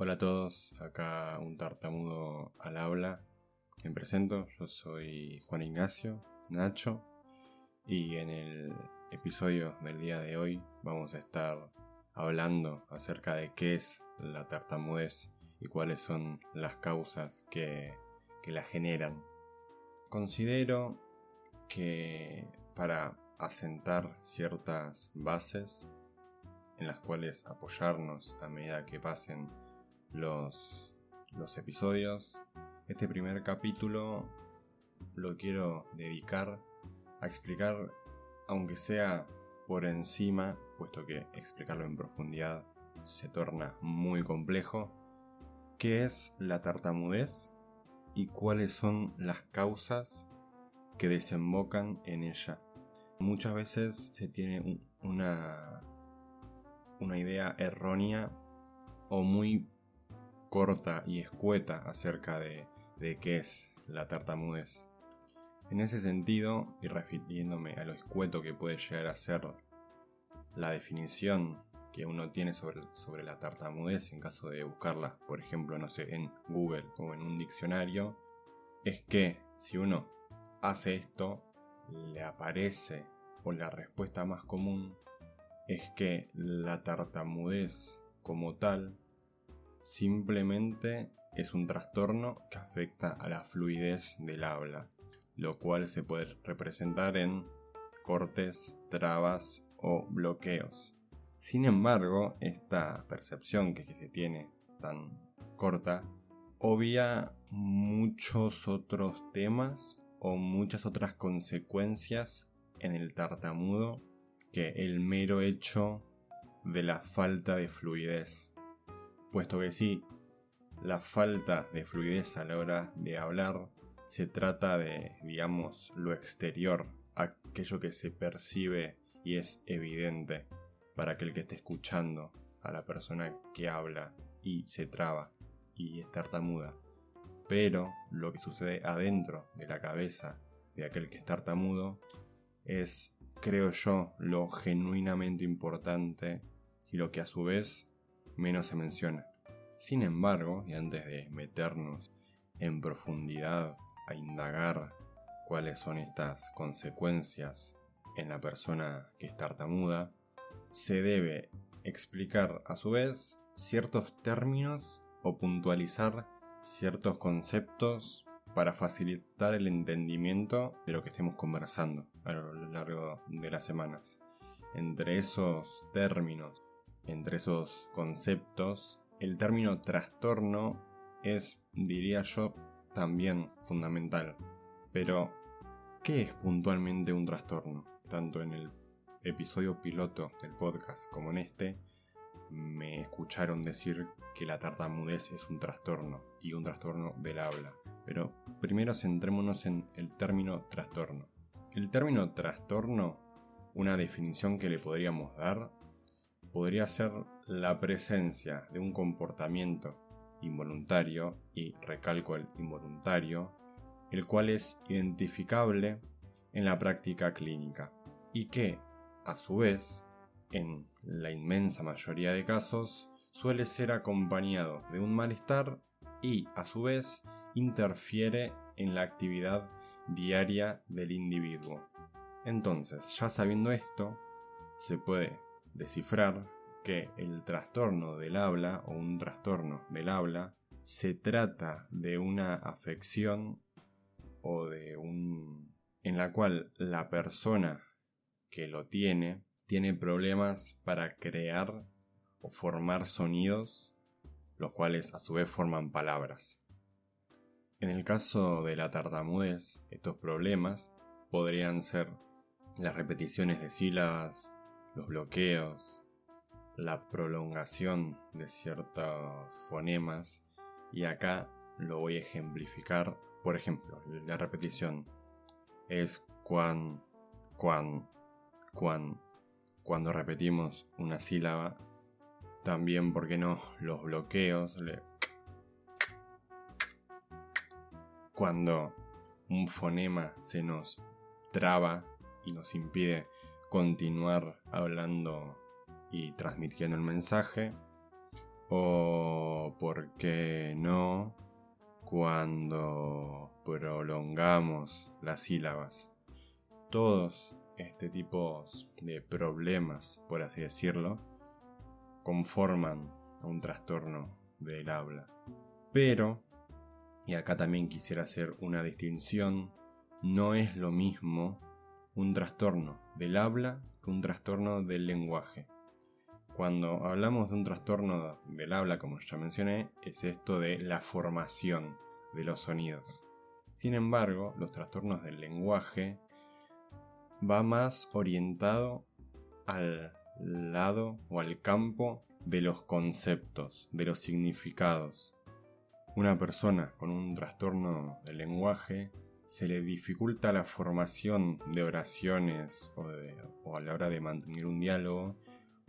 Hola a todos, acá un tartamudo al habla. Me presento, yo soy Juan Ignacio Nacho y en el episodio del día de hoy vamos a estar hablando acerca de qué es la tartamudez y cuáles son las causas que, que la generan. Considero que para asentar ciertas bases en las cuales apoyarnos a medida que pasen los, los episodios, este primer capítulo lo quiero dedicar a explicar, aunque sea por encima, puesto que explicarlo en profundidad se torna muy complejo, qué es la tartamudez y cuáles son las causas que desembocan en ella. Muchas veces se tiene una, una idea errónea o muy corta y escueta acerca de, de qué es la tartamudez. En ese sentido, y refiriéndome a lo escueto que puede llegar a ser la definición que uno tiene sobre, sobre la tartamudez en caso de buscarla, por ejemplo, no sé, en Google o en un diccionario, es que si uno hace esto, le aparece o la respuesta más común es que la tartamudez como tal simplemente es un trastorno que afecta a la fluidez del habla, lo cual se puede representar en cortes, trabas o bloqueos. Sin embargo, esta percepción que, se tiene tan corta obvia muchos otros temas o muchas otras consecuencias en el tartamudo que el mero hecho de la falta de fluidez. Puesto que sí, la falta de fluidez a la hora de hablar se trata de, digamos, lo exterior, aquello que se percibe y es evidente para aquel que esté escuchando a la persona que habla y se traba y es tartamuda. Pero lo que sucede adentro de la cabeza de aquel que es tartamudo es, creo yo, lo genuinamente importante y lo que a su vez menos se menciona. Sin embargo, y antes de meternos en profundidad a indagar cuáles son estas consecuencias en la persona que es tartamuda, se debe explicar a su vez ciertos términos o puntualizar ciertos conceptos para facilitar el entendimiento de lo que estemos conversando a lo largo de las semanas. Entre esos términos, entre esos conceptos, el término trastorno es, diría yo, también fundamental. Pero, ¿qué es puntualmente un trastorno? Tanto en el episodio piloto del podcast como en este, me escucharon decir que la tartamudez es un trastorno y un trastorno del habla. Pero primero centrémonos en el término trastorno. El término trastorno, una definición que le podríamos dar, podría ser la presencia de un comportamiento involuntario, y recalco el involuntario, el cual es identificable en la práctica clínica y que, a su vez, en la inmensa mayoría de casos, suele ser acompañado de un malestar y, a su vez, interfiere en la actividad diaria del individuo. Entonces, ya sabiendo esto, se puede descifrar que el trastorno del habla o un trastorno del habla se trata de una afección o de un en la cual la persona que lo tiene tiene problemas para crear o formar sonidos, los cuales a su vez forman palabras. En el caso de la tartamudez, estos problemas podrían ser las repeticiones de sílabas, los bloqueos, la prolongación de ciertos fonemas y acá lo voy a ejemplificar. Por ejemplo, la repetición es cuan, cuan, cuan, cuando repetimos una sílaba, también, ¿por qué no? Los bloqueos, cuando un fonema se nos traba y nos impide continuar hablando y transmitiendo el mensaje, O por qué no cuando prolongamos las sílabas. Todos este tipo de problemas, por así decirlo, conforman un trastorno del habla. Pero, y acá también quisiera hacer una distinción, no es lo mismo un trastorno del habla que un trastorno del lenguaje. Cuando hablamos de un trastorno del habla, como ya mencioné, es esto de la formación de los sonidos. Sin embargo, los trastornos del lenguaje va más orientado al lado o al campo de los conceptos, de los significados. Una persona con un trastorno del lenguaje se le dificulta la formación de oraciones o, a la hora de mantener un diálogo,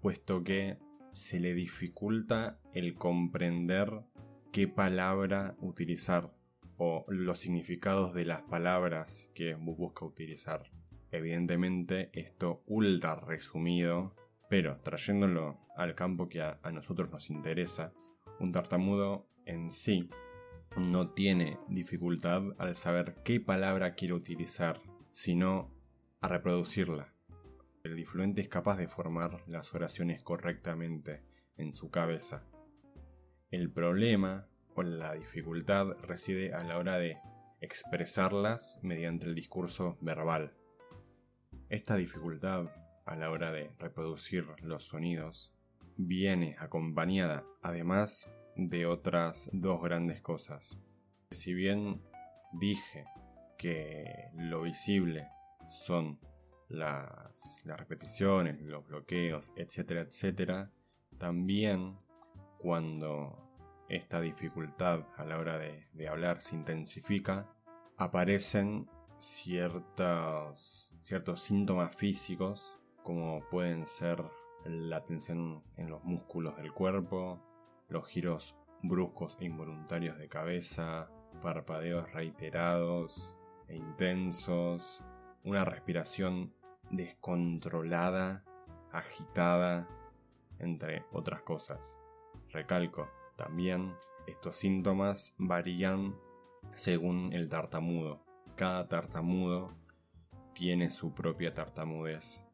puesto que se le dificulta el comprender qué palabra utilizar o los significados de las palabras que busca utilizar. Evidentemente esto ultra resumido, pero trayéndolo al campo que a, nosotros nos interesa, un tartamudo en sí no tiene dificultad al saber qué palabra quiere utilizar, sino a reproducirla. El difluente es capaz de formar las oraciones correctamente en su cabeza. El problema o la dificultad reside a la hora de expresarlas mediante el discurso verbal. Esta dificultad a la hora de reproducir los sonidos viene acompañada además de otras dos grandes cosas. Si bien dije que lo visible son las, repeticiones, los bloqueos, etcétera, etcétera, también cuando esta dificultad a la hora de, hablar se intensifica, aparecen ciertos síntomas físicos, como pueden ser la tensión en los músculos del cuerpo, los giros bruscos e involuntarios de cabeza, parpadeos reiterados e intensos, una respiración descontrolada, agitada, entre otras cosas. Recalco, también estos síntomas varían según el tartamudo cada tartamudo tiene su propia tartamudez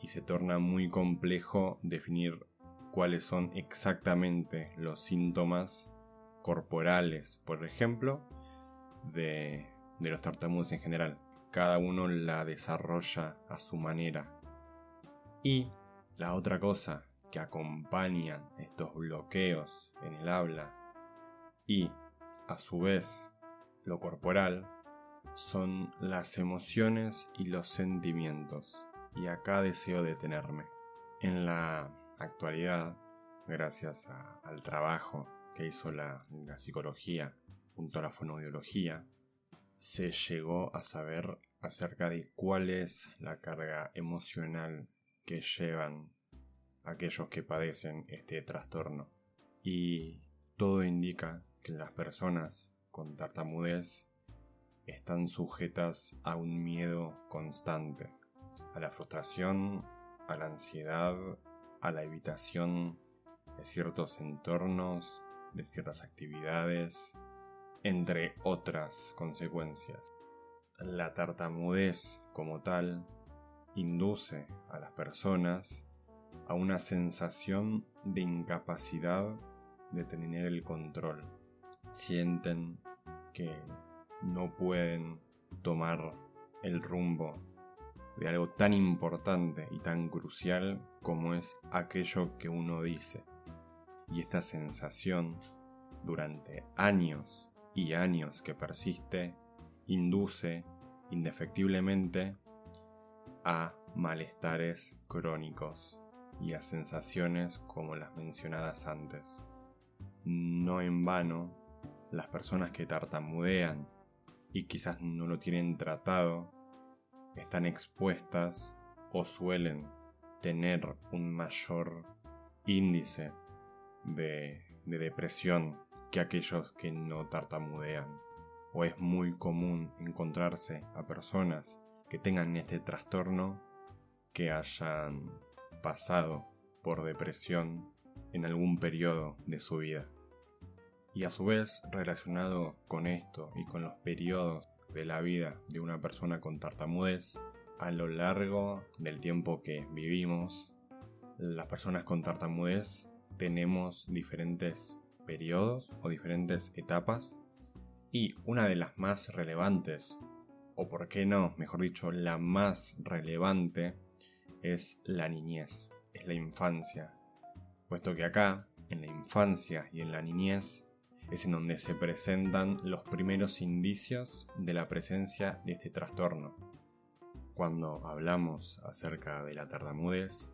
y se torna muy complejo definir cuáles son exactamente los síntomas corporales, por ejemplo, de, los tartamudos en general. Cada uno la desarrolla a su manera. Y la otra cosa que acompaña estos bloqueos en el habla y a su vez lo corporal son las emociones y los sentimientos. Y acá deseo detenerme. En la actualidad, gracias al trabajo que hizo la, psicología junto a la fonoaudiología, se llegó a saber acerca de cuál es la carga emocional que llevan aquellos que padecen este trastorno. Y todo indica que las personas con tartamudez están sujetas a un miedo constante, a la frustración, a la ansiedad, a la evitación de ciertos entornos, de ciertas actividades, entre otras consecuencias. La tartamudez como tal induce a las personas a una sensación de incapacidad de tener el control. Sienten que no pueden tomar el rumbo de algo tan importante y tan crucial como es aquello que uno dice. Y esta sensación, durante años y años que persiste, induce indefectiblemente a malestares crónicos y a sensaciones como las mencionadas antes. No en vano, las personas que tartamudean y quizás no lo tienen tratado, están expuestas o suelen tener un mayor índice de, depresión que aquellos que no tartamudean. O es muy común encontrarse a personas que tengan este trastorno que hayan pasado por depresión en algún periodo de su vida. Y a su vez, relacionado con esto y con los periodos de la vida de una persona con tartamudez, a lo largo del tiempo que vivimos, las personas con tartamudez tenemos diferentes periodos o diferentes etapas y una de las más relevantes, o por qué no, mejor dicho, la más relevante, es la niñez, es la infancia, puesto que acá, en la infancia y en la niñez, es en donde se presentan los primeros indicios de la presencia de este trastorno. Cuando hablamos acerca de la tartamudez,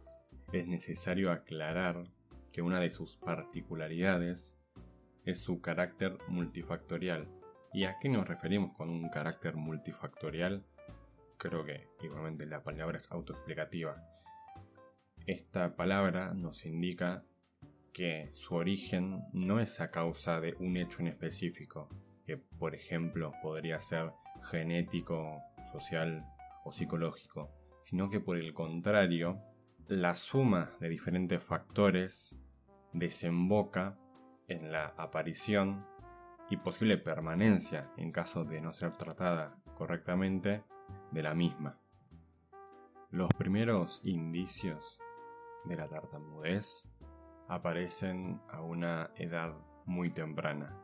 es necesario aclarar que una de sus particularidades es su carácter multifactorial. ¿Y a qué nos referimos con un carácter multifactorial? Creo que igualmente la palabra es autoexplicativa. Esta palabra nos indica que su origen no es a causa de un hecho en específico, que por ejemplo podría ser genético, social o psicológico, sino que por el contrario, la suma de diferentes factores desemboca en la aparición y posible permanencia en caso de no ser tratada correctamente de la misma. Los primeros indicios de la tartamudez aparecen a una edad muy temprana.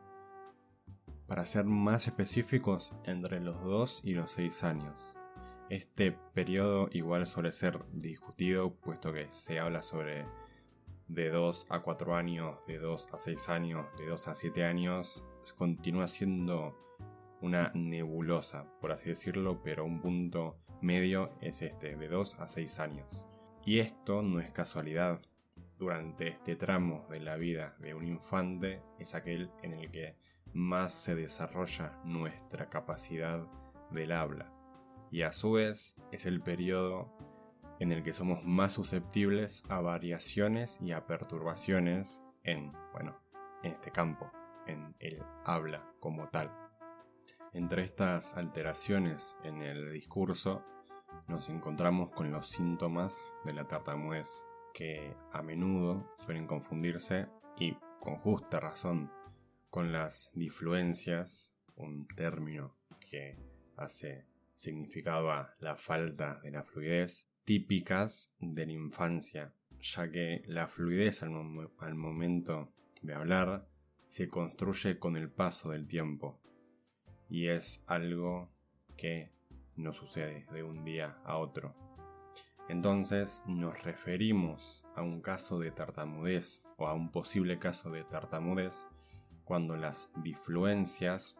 Para ser más específicos, entre los 2 y los 6 años. Este periodo igual suele ser discutido puesto que se habla sobre de 2 a 4 años, de 2 a 6 años, de 2 a 7 años, continúa siendo una nebulosa, por así decirlo, pero un punto medio es este, de 2 a 6 años. Y esto no es casualidad, durante este tramo de la vida de un infante es aquel en el que más se desarrolla nuestra capacidad del habla y a su vez es el periodo en el que somos más susceptibles a variaciones y a perturbaciones en, bueno, en este campo, en el habla como tal. Entre estas alteraciones en el discurso nos encontramos con los síntomas de la tartamudez que a menudo suelen confundirse y con justa razón con las difluencias, un término que hace significado a la falta de la fluidez, típicas de la infancia, ya que la fluidez al, al momento de hablar se construye con el paso del tiempo y es algo que no sucede de un día a otro. Entonces nos referimos a un caso de tartamudez o a un posible caso de tartamudez cuando las difluencias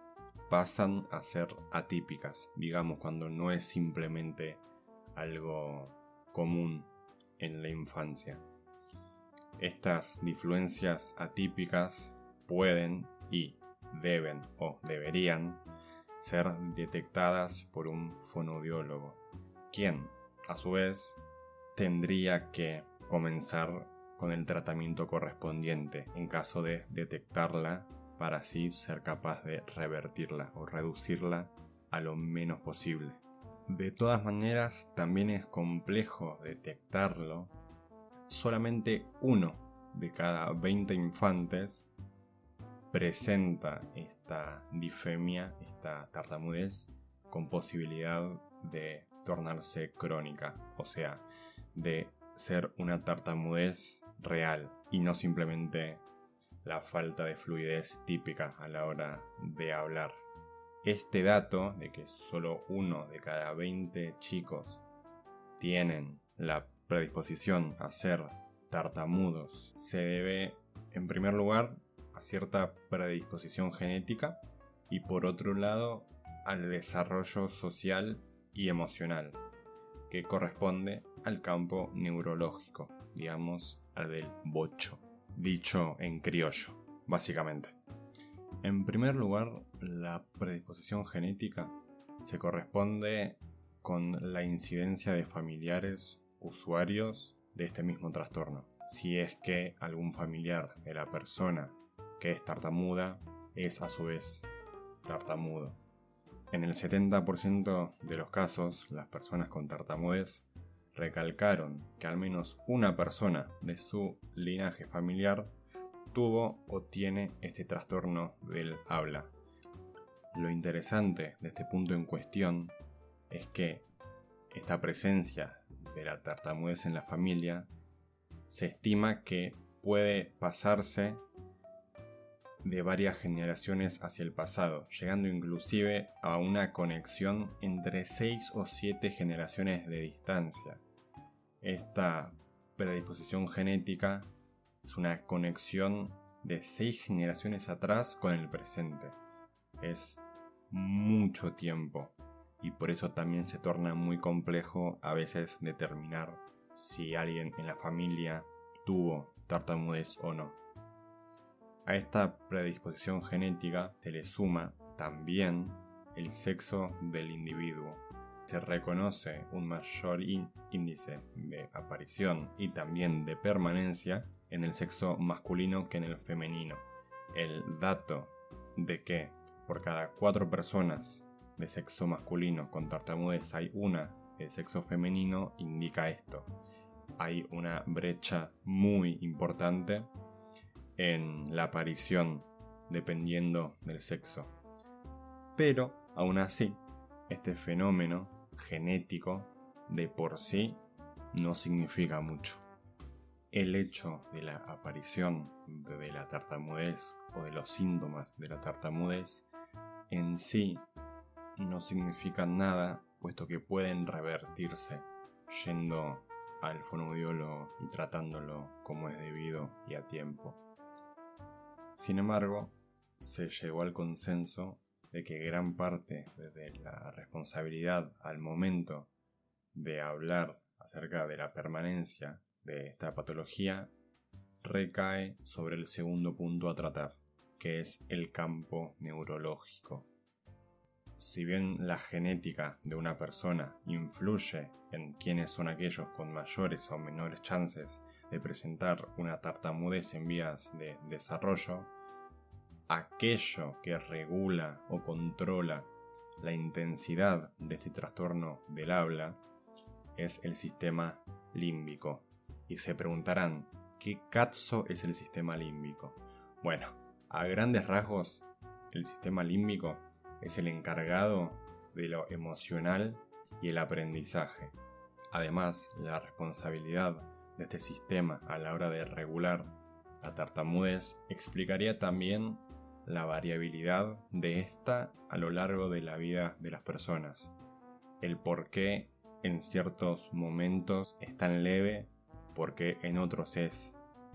pasan a ser atípicas, digamos cuando no es simplemente algo común en la infancia. Estas difluencias atípicas pueden y deben o deberían ser detectadas por un fonoaudiólogo, quien a su vez, tendría que comenzar con el tratamiento correspondiente en caso de detectarla para así ser capaz de revertirla o reducirla a lo menos posible. De todas maneras, también es complejo detectarlo. Solamente uno de cada 20 infantes presenta esta difemia, esta tartamudez, con posibilidad de tornarse crónica, o sea, de ser una tartamudez real y no simplemente la falta de fluidez típica a la hora de hablar. Este dato de que solo uno de cada 20 chicos tienen la predisposición a ser tartamudos se debe, en primer lugar, a cierta predisposición genética y por otro lado al desarrollo social y emocional, que corresponde al campo neurológico, digamos al del bocho, dicho en criollo, básicamente. En primer lugar, la predisposición genética se corresponde con la incidencia de familiares usuarios de este mismo trastorno. Si es que algún familiar de la persona que es tartamuda es a su vez tartamudo. En el 70% de los casos, las personas con tartamudez recalcaron que al menos una persona de su linaje familiar tuvo o tiene este trastorno del habla. Lo interesante de este punto en cuestión es que esta presencia de la tartamudez en la familia se estima que puede pasarse de varias generaciones hacia el pasado, llegando inclusive a una conexión entre 6 o 7 generaciones de distancia. Esta predisposición genética es una conexión de 6 generaciones atrás con el presente. Es mucho tiempo y por eso también se torna muy complejo a veces determinar si alguien en la familia tuvo tartamudez o no. A esta predisposición genética se le suma también el sexo del individuo. Se reconoce un mayor índice de aparición y también de permanencia en el sexo masculino que en el femenino. El dato de que por cada cuatro personas de sexo masculino con tartamudez hay una de sexo femenino indica esto. Hay una brecha muy importante en la aparición dependiendo del sexo. Pero, aún así, este fenómeno genético de por sí no significa mucho. El hecho de la aparición de la tartamudez o de los síntomas de la tartamudez en sí no significan nada, puesto que pueden revertirse yendo al fonoaudiólogo y tratándolo como es debido y a tiempo. Sin embargo, se llegó al consenso de que gran parte de la responsabilidad al momento de hablar acerca de la permanencia de esta patología recae sobre el segundo punto a tratar, que es el campo neurológico. Si bien la genética de una persona influye en quiénes son aquellos con mayores o menores chances de presentar una tartamudez en vías de desarrollo, aquello que regula o controla la intensidad de este trastorno del habla es el sistema límbico. Y se preguntarán, ¿qué cazzo es el sistema límbico? Bueno, a grandes rasgos, el sistema límbico es el encargado de lo emocional y el aprendizaje. Además, la responsabilidad de este sistema a la hora de regular la tartamudez explicaría también la variabilidad de esta a lo largo de la vida de las personas. El por qué en ciertos momentos es tan leve, por qué en otros es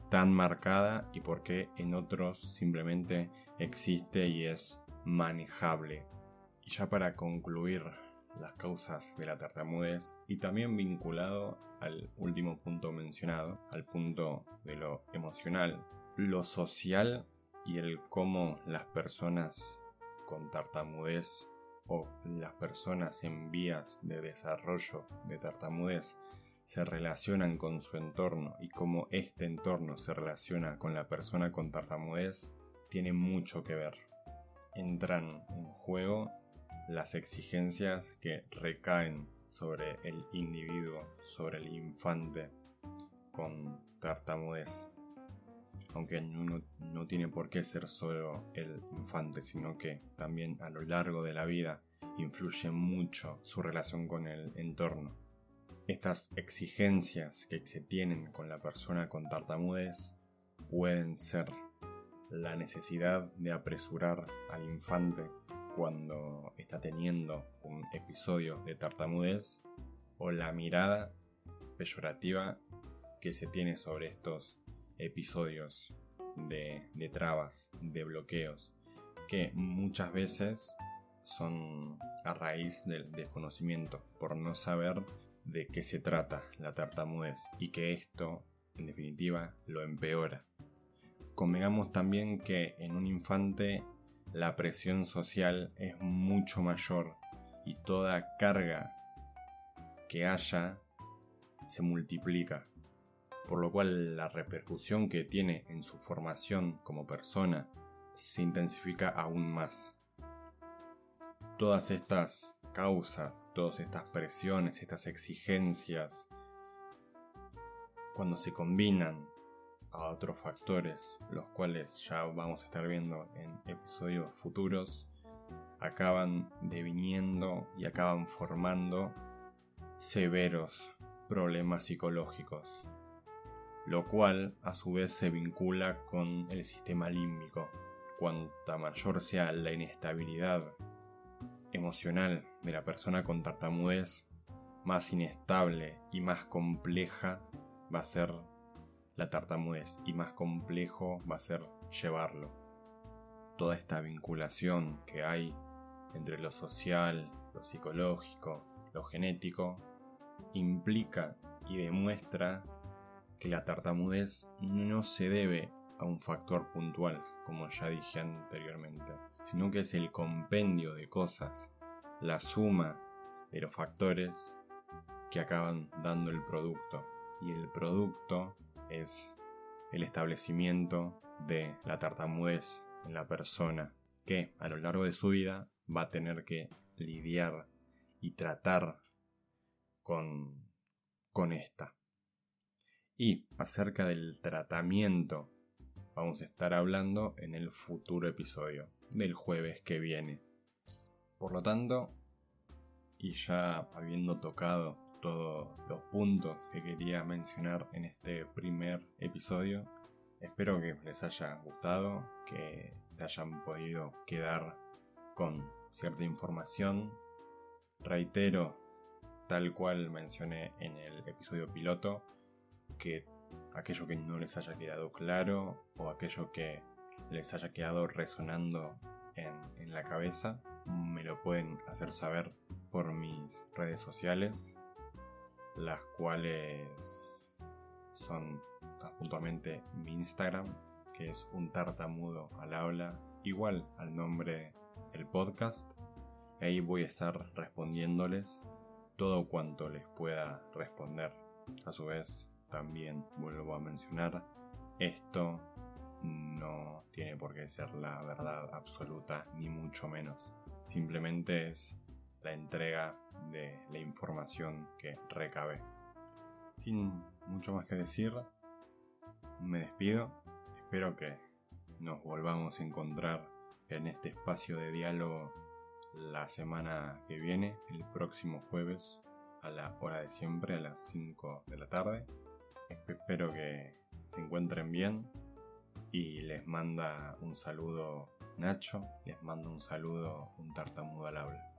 tan marcada y por qué en otros simplemente existe y es manejable. Y ya para concluir las causas de la tartamudez y también vinculado al último punto mencionado, al punto de lo emocional, lo social y el cómo las personas con tartamudez o las personas en vías de desarrollo de tartamudez se relacionan con su entorno y cómo este entorno se relaciona con la persona con tartamudez tiene mucho que ver. Entran en juego las exigencias que recaen sobre el individuo, sobre el infante con tartamudez. Aunque no, no tiene por qué ser solo el infante, sino que también a lo largo de la vida influye mucho su relación con el entorno. Estas exigencias que se tienen con la persona con tartamudez pueden ser la necesidad de apresurar al infante cuando está teniendo un episodio de tartamudez o la mirada peyorativa que se tiene sobre estos episodios de, de trabas, de bloqueos, que muchas veces son a raíz del desconocimiento, por no saber de qué se trata la tartamudez y que esto, en definitiva, lo empeora. Convengamos también que en un infante la presión social es mucho mayor y toda carga que haya se multiplica, por lo cual la repercusión que tiene en su formación como persona se intensifica aún más. Todas estas causas, todas estas presiones, estas exigencias cuando se combinan a otros factores, los cuales ya vamos a estar viendo en episodios futuros, acaban deviniendo y acaban formando severos problemas psicológicos, lo cual a su vez se vincula con el sistema límbico. Cuanta mayor sea la inestabilidad emocional de la persona con tartamudez, más inestable y más compleja va a ser la tartamudez y más complejo va a ser llevarlo. Toda esta vinculación que hay entre lo social, lo psicológico, lo genético, implica y demuestra que la tartamudez no se debe a un factor puntual, como ya dije anteriormente, sino que es el compendio de cosas, la suma de los factores que acaban dando el producto. Y el producto es el establecimiento de la tartamudez en la persona que a lo largo de su vida va a tener que lidiar y tratar con, con esta. Y acerca del tratamiento vamos a estar hablando en el futuro episodio del jueves que viene. Por lo tanto, y ya habiendo tocado todos los puntos que quería mencionar en este primer episodio, espero que les haya gustado, que se hayan podido quedar con cierta información. Reitero, tal cual mencioné en el episodio piloto, que aquello que no les haya quedado claro o aquello que les haya quedado resonando en, en la cabeza, me lo pueden hacer saber por mis redes sociales, las cuales son puntualmente mi Instagram, que es un tartamudo al habla, igual al nombre del podcast. Ahí voy a estar respondiéndoles todo cuanto les pueda responder. A su vez, también vuelvo a mencionar, esto no tiene por qué ser la verdad absoluta, ni mucho menos. Simplemente es la entrega de la información que recabe. Sin mucho más que decir, me despido. Espero que nos volvamos a encontrar en este espacio de diálogo la semana que viene, el próximo jueves, a la hora de siempre, a las 5 de la tarde. Espero que se encuentren bien y les manda un saludo Nacho, les mando un saludo, un tartamudo al habla.